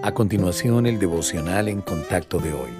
A continuación, el devocional en contacto de hoy.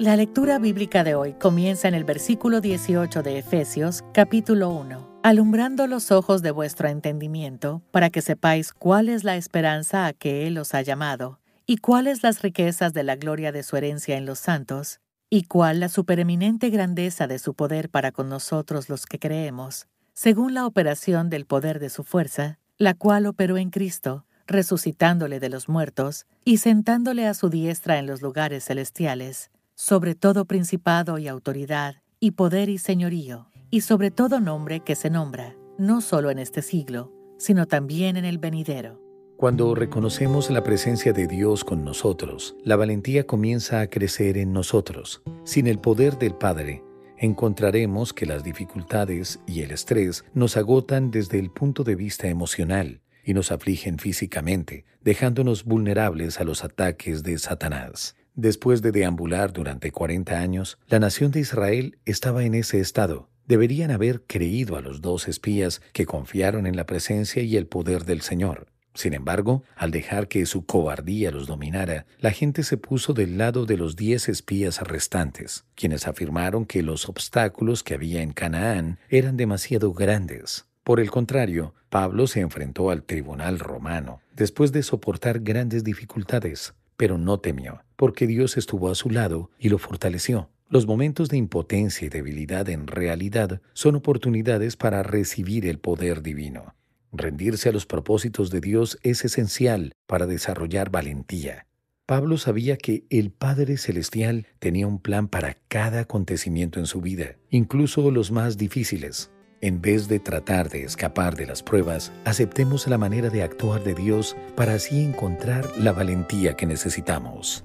La lectura bíblica de hoy comienza en el versículo 18 de Efesios, capítulo 1, alumbrando los ojos de vuestro entendimiento, para que sepáis cuál es la esperanza a que Él os ha llamado, y cuáles las riquezas de la gloria de su herencia en los santos, y cuál la supereminente grandeza de su poder para con nosotros los que creemos, según la operación del poder de su fuerza, la cual operó en Cristo, resucitándole de los muertos y sentándole a su diestra en los lugares celestiales, sobre todo principado y autoridad, y poder y señorío, y sobre todo nombre que se nombra, no solo en este siglo, sino también en el venidero. Cuando reconocemos la presencia de Dios con nosotros, la valentía comienza a crecer en nosotros. Sin el poder del Padre, encontraremos que las dificultades y el estrés nos agotan desde el punto de vista emocional y nos afligen físicamente, dejándonos vulnerables a los ataques de Satanás. Después de deambular durante 40 años, la nación de Israel estaba en ese estado. Deberían haber creído a los dos espías que confiaron en la presencia y el poder del Señor. Sin embargo, al dejar que su cobardía los dominara, la gente se puso del lado de los diez espías restantes, quienes afirmaron que los obstáculos que había en Canaán eran demasiado grandes. Por el contrario, Pablo se enfrentó al tribunal romano después de soportar grandes dificultades, pero no temió, porque Dios estuvo a su lado y lo fortaleció. Los momentos de impotencia y debilidad en realidad son oportunidades para recibir el poder divino. Rendirse a los propósitos de Dios es esencial para desarrollar valentía. Pablo sabía que el Padre Celestial tenía un plan para cada acontecimiento en su vida, incluso los más difíciles. En vez de tratar de escapar de las pruebas, aceptemos la manera de actuar de Dios para así encontrar la valentía que necesitamos.